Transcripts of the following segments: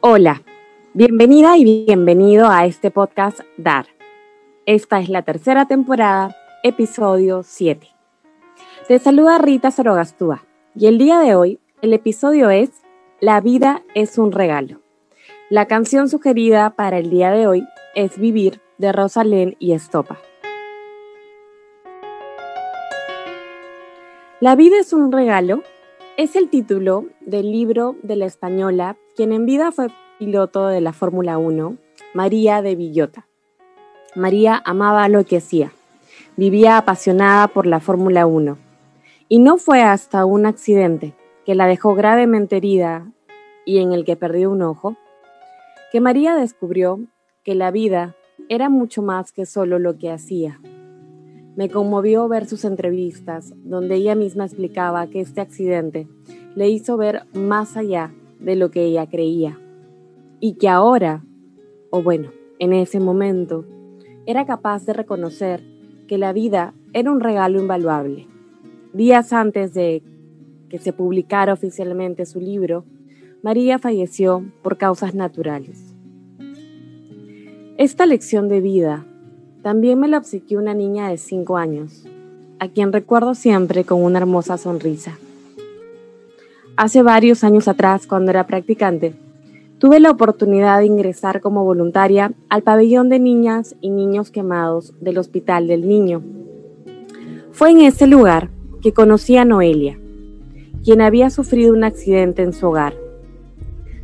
Hola, bienvenida y bienvenido a este podcast Dar. Esta es la tercera temporada, episodio 7. Te saluda Rita Sorogastúa y el día de hoy el episodio es La vida es un regalo. La canción sugerida para el día de hoy es Vivir de Rosalén y Estopa. La vida es un regalo es el título del libro de la española, quien en vida fue piloto de la Fórmula 1, María de Villota. María amaba lo que hacía, vivía apasionada por la Fórmula 1, y no fue hasta un accidente que la dejó gravemente herida y en el que perdió un ojo, que María descubrió que la vida era mucho más que solo lo que hacía me conmovió ver sus entrevistas, donde ella misma explicaba que este accidente le hizo ver más allá de lo que ella creía. Y que ahora, o bueno, en ese momento, era capaz de reconocer que la vida era un regalo invaluable. Días antes de que se publicara oficialmente su libro, María falleció por causas naturales. Esta lección de vida también me la obsequió una niña de 5 años, a quien recuerdo siempre con una hermosa sonrisa. Hace varios años atrás, cuando era practicante, tuve la oportunidad de ingresar como voluntaria al pabellón de niñas y niños quemados del Hospital del Niño. Fue en ese lugar que conocí a Noelia, quien había sufrido un accidente en su hogar.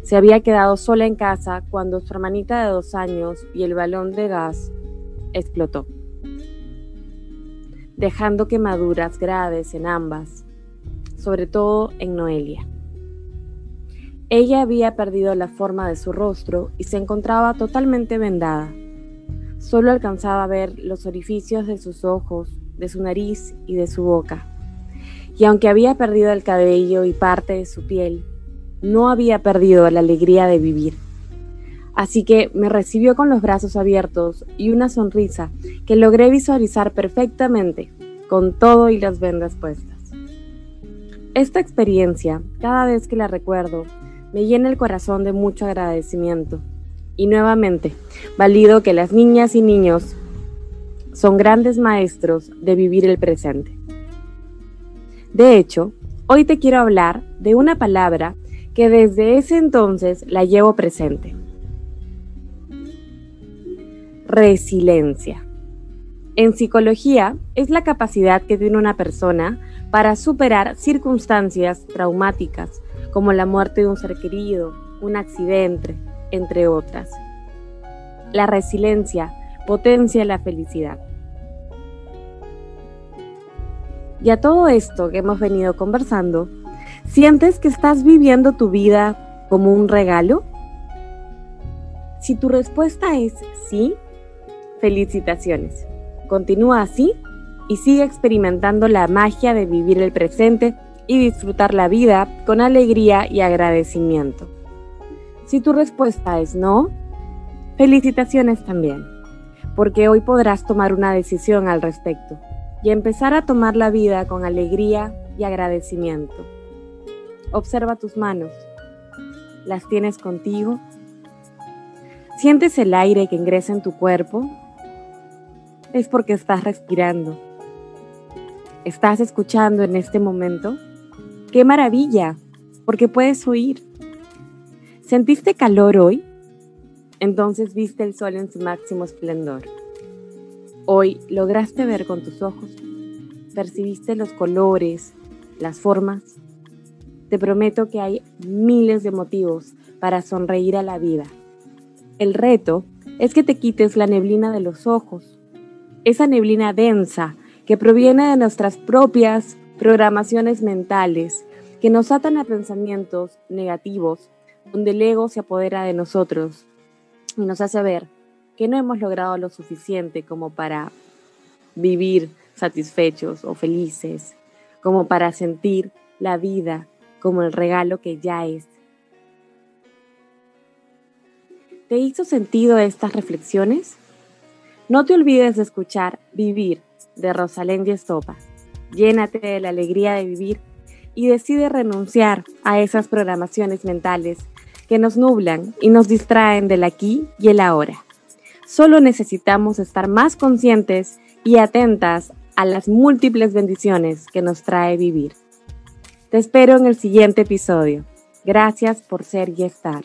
Se había quedado sola en casa cuando su hermanita de dos años y el balón de gas explotó, dejando quemaduras graves en ambas, sobre todo en Noelia. Ella había perdido la forma de su rostro y se encontraba totalmente vendada. Solo alcanzaba a ver los orificios de sus ojos, de su nariz y de su boca. Y aunque había perdido el cabello y parte de su piel, no había perdido la alegría de vivir. Así que me recibió con los brazos abiertos y una sonrisa que logré visualizar perfectamente, con todo y las vendas puestas. Esta experiencia, cada vez que la recuerdo, me llena el corazón de mucho agradecimiento. Y nuevamente, valido que las niñas y niños son grandes maestros de vivir el presente. De hecho, hoy te quiero hablar de una palabra que desde ese entonces la llevo presente resiliencia. En psicología es la capacidad que tiene una persona para superar circunstancias traumáticas como la muerte de un ser querido, un accidente, entre otras. La resiliencia potencia la felicidad. Y a todo esto que hemos venido conversando, ¿sientes que estás viviendo tu vida como un regalo? Si tu respuesta es sí, Felicitaciones. Continúa así y sigue experimentando la magia de vivir el presente y disfrutar la vida con alegría y agradecimiento. Si tu respuesta es no, felicitaciones también, porque hoy podrás tomar una decisión al respecto y empezar a tomar la vida con alegría y agradecimiento. Observa tus manos. ¿Las tienes contigo? ¿Sientes el aire que ingresa en tu cuerpo? Es porque estás respirando. ¿Estás escuchando en este momento? ¡Qué maravilla! Porque puedes oír. ¿Sentiste calor hoy? Entonces viste el sol en su máximo esplendor. Hoy lograste ver con tus ojos. Percibiste los colores, las formas. Te prometo que hay miles de motivos para sonreír a la vida. El reto es que te quites la neblina de los ojos esa neblina densa que proviene de nuestras propias programaciones mentales, que nos atan a pensamientos negativos, donde el ego se apodera de nosotros y nos hace ver que no hemos logrado lo suficiente como para vivir satisfechos o felices, como para sentir la vida como el regalo que ya es. ¿Te hizo sentido estas reflexiones? No te olvides de escuchar Vivir de Rosalén y Estopa. Llénate de la alegría de vivir y decide renunciar a esas programaciones mentales que nos nublan y nos distraen del aquí y el ahora. Solo necesitamos estar más conscientes y atentas a las múltiples bendiciones que nos trae vivir. Te espero en el siguiente episodio. Gracias por ser y estar.